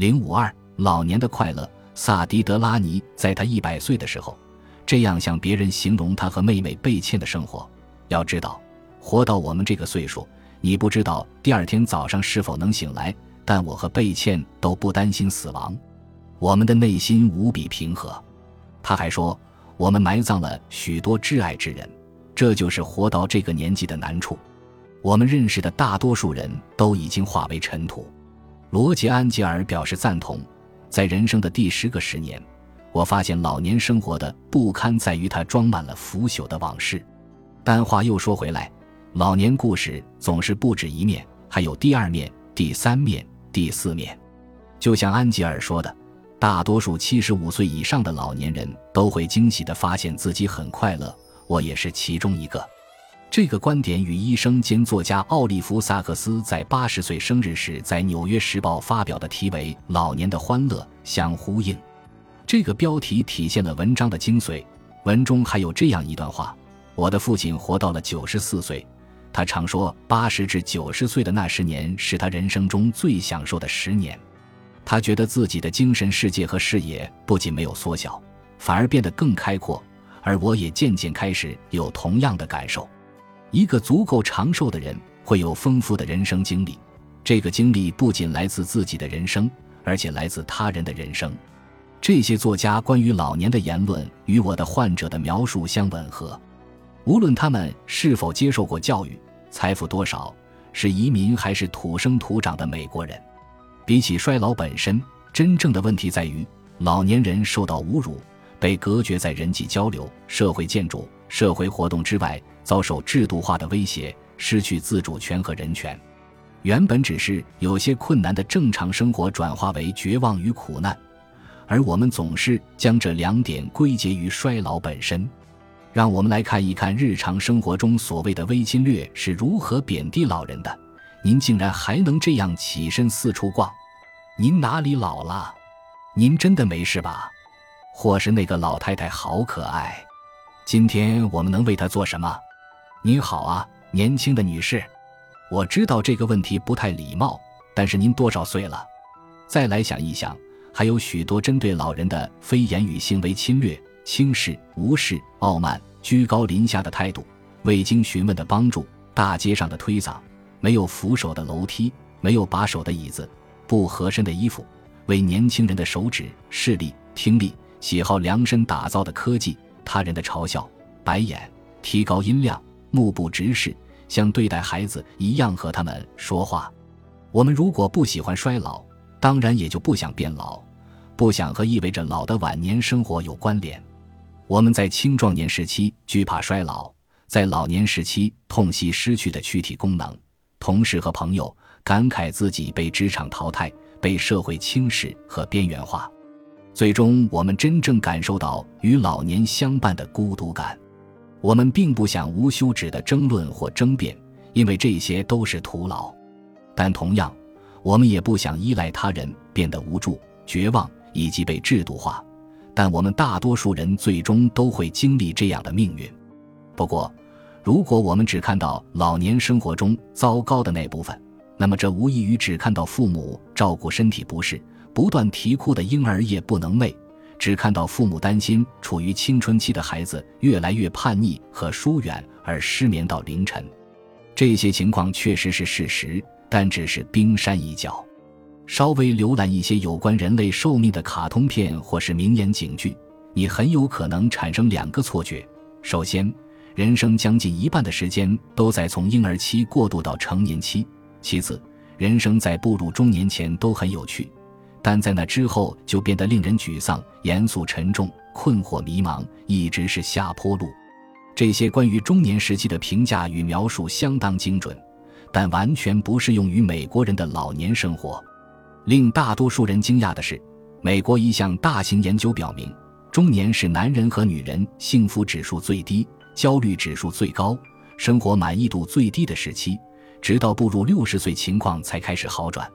零五二，老年的快乐。萨迪德拉尼在他一百岁的时候，这样向别人形容他和妹妹贝茜的生活。要知道，活到我们这个岁数，你不知道第二天早上是否能醒来，但我和贝茜都不担心死亡，我们的内心无比平和。他还说，我们埋葬了许多挚爱之人，这就是活到这个年纪的难处。我们认识的大多数人都已经化为尘土。罗杰·安吉尔表示赞同。在人生的第十个十年，我发现老年生活的不堪在于它装满了腐朽的往事。但话又说回来，老年故事总是不止一面，还有第二面、第三面、第四面。就像安吉尔说的，大多数七十五岁以上的老年人都会惊喜地发现自己很快乐，我也是其中一个。这个观点与医生兼作家奥利弗·萨克斯在八十岁生日时在《纽约时报》发表的题为《老年的欢乐》相呼应。这个标题体现了文章的精髓。文中还有这样一段话：“我的父亲活到了九十四岁，他常说，八十至九十岁的那十年是他人生中最享受的十年。他觉得自己的精神世界和视野不仅没有缩小，反而变得更开阔。而我也渐渐开始有同样的感受。”一个足够长寿的人会有丰富的人生经历，这个经历不仅来自自己的人生，而且来自他人的人生。这些作家关于老年的言论与我的患者的描述相吻合。无论他们是否接受过教育，财富多少，是移民还是土生土长的美国人，比起衰老本身，真正的问题在于老年人受到侮辱，被隔绝在人际交流、社会建筑、社会活动之外。遭受制度化的威胁，失去自主权和人权，原本只是有些困难的正常生活，转化为绝望与苦难，而我们总是将这两点归结于衰老本身。让我们来看一看日常生活中所谓的微侵略是如何贬低老人的。您竟然还能这样起身四处逛？您哪里老了？您真的没事吧？或是那个老太太好可爱？今天我们能为她做什么？您好啊，年轻的女士，我知道这个问题不太礼貌，但是您多少岁了？再来想一想，还有许多针对老人的非言语行为侵略、轻视、无视、傲慢、居高临下的态度、未经询问的帮助、大街上的推搡、没有扶手的楼梯、没有把手的椅子、不合身的衣服、为年轻人的手指、视力、听力、喜好量身打造的科技、他人的嘲笑、白眼、提高音量。目不直视，像对待孩子一样和他们说话。我们如果不喜欢衰老，当然也就不想变老，不想和意味着老的晚年生活有关联。我们在青壮年时期惧怕衰老，在老年时期痛惜失去的躯体功能。同事和朋友感慨自己被职场淘汰，被社会轻视和边缘化。最终，我们真正感受到与老年相伴的孤独感。我们并不想无休止的争论或争辩，因为这些都是徒劳。但同样，我们也不想依赖他人，变得无助、绝望以及被制度化。但我们大多数人最终都会经历这样的命运。不过，如果我们只看到老年生活中糟糕的那部分，那么这无异于只看到父母照顾身体不适、不断啼哭的婴儿夜不能寐。只看到父母担心处于青春期的孩子越来越叛逆和疏远而失眠到凌晨，这些情况确实是事实，但只是冰山一角。稍微浏览一些有关人类寿命的卡通片或是名言警句，你很有可能产生两个错觉：首先，人生将近一半的时间都在从婴儿期过渡到成年期；其次，人生在步入中年前都很有趣。但在那之后就变得令人沮丧、严肃、沉重、困惑、迷茫，一直是下坡路。这些关于中年时期的评价与描述相当精准，但完全不适用于美国人的老年生活。令大多数人惊讶的是，美国一项大型研究表明，中年是男人和女人幸福指数最低、焦虑指数最高、生活满意度最低的时期，直到步入六十岁，情况才开始好转。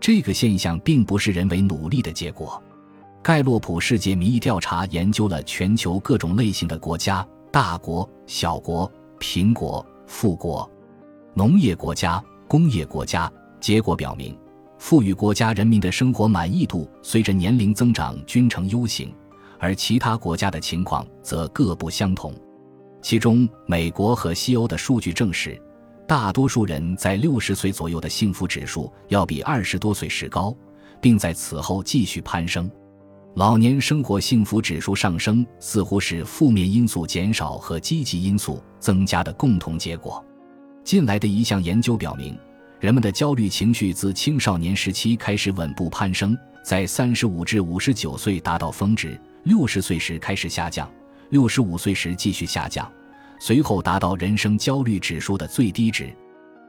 这个现象并不是人为努力的结果。盖洛普世界民意调查研究了全球各种类型的国家：大国、小国、贫国、富国、农业国家、工业国家。结果表明，富裕国家人民的生活满意度随着年龄增长均呈 U 型，而其他国家的情况则各不相同。其中，美国和西欧的数据证实，大多数人在六十岁左右的幸福指数要比二十多岁时高，并在此后继续攀升。老年生活幸福指数上升似乎是负面因素减少和积极因素增加的共同结果。近来的一项研究表明，人们的焦虑情绪自青少年时期开始稳步攀升，在三十五至五十九岁达到峰值，六十岁时开始下降。六十五岁时继续下降，随后达到人生焦虑指数的最低值。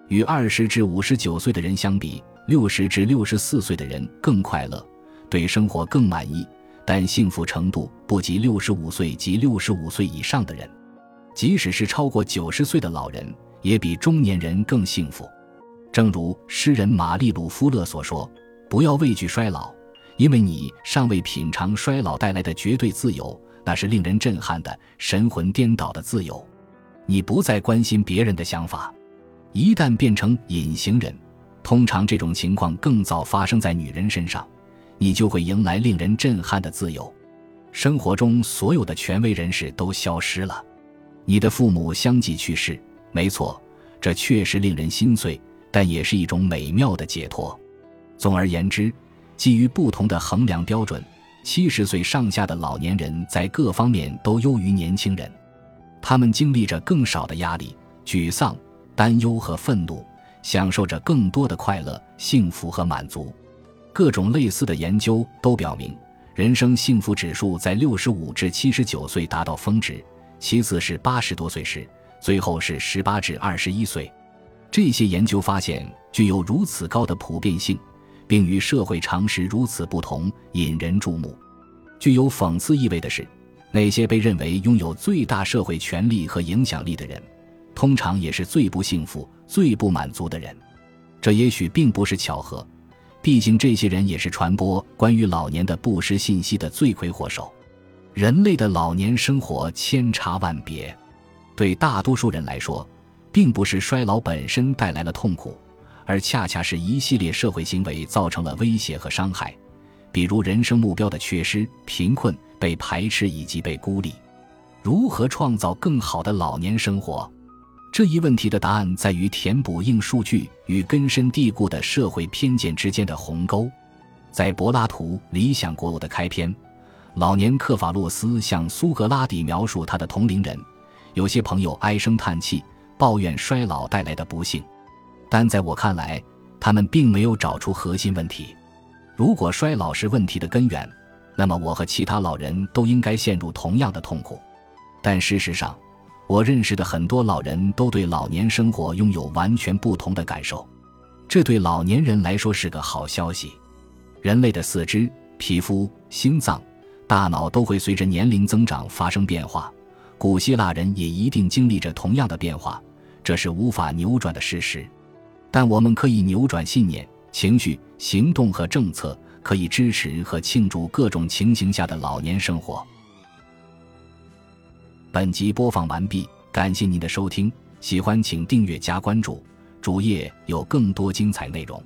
与二十至五十九岁的人相比，六十至六十四岁的人更快乐，对生活更满意，但幸福程度不及六十五岁及六十五岁以上的人。即使是超过九十岁的老人，也比中年人更幸福。正如诗人玛丽·鲁夫勒所说：“不要畏惧衰老，因为你尚未品尝衰老带来的绝对自由。”那是令人震撼的神魂颠倒的自由，你不再关心别人的想法。一旦变成隐形人，通常这种情况更早发生在女人身上，你就会迎来令人震撼的自由。生活中所有的权威人士都消失了，你的父母相继去世。没错，这确实令人心碎，但也是一种美妙的解脱。总而言之，基于不同的衡量标准。七十岁上下的老年人在各方面都优于年轻人，他们经历着更少的压力、沮丧、担忧和愤怒，享受着更多的快乐、幸福和满足。各种类似的研究都表明，人生幸福指数在六十五至七十九岁达到峰值，其次是八十多岁时，最后是十八至二十一岁。这些研究发现具有如此高的普遍性。并与社会常识如此不同，引人注目。具有讽刺意味的是，那些被认为拥有最大社会权力和影响力的人，通常也是最不幸福、最不满足的人。这也许并不是巧合，毕竟这些人也是传播关于老年的不实信息的罪魁祸首。人类的老年生活千差万别，对大多数人来说，并不是衰老本身带来了痛苦。而恰恰是一系列社会行为造成了威胁和伤害，比如人生目标的缺失、贫困、被排斥以及被孤立。如何创造更好的老年生活？这一问题的答案在于填补硬数据与根深蒂固的社会偏见之间的鸿沟。在柏拉图《理想国》的开篇，老年克法洛斯向苏格拉底描述他的同龄人，有些朋友唉声叹气，抱怨衰老带来的不幸。但在我看来，他们并没有找出核心问题。如果衰老是问题的根源，那么我和其他老人都应该陷入同样的痛苦。但事实上，我认识的很多老人都对老年生活拥有完全不同的感受。这对老年人来说是个好消息。人类的四肢、皮肤、心脏、大脑都会随着年龄增长发生变化。古希腊人也一定经历着同样的变化，这是无法扭转的事实。但我们可以扭转信念、情绪、行动和政策，可以支持和庆祝各种情形下的老年生活。本集播放完毕，感谢您的收听，喜欢请订阅加关注，主页有更多精彩内容。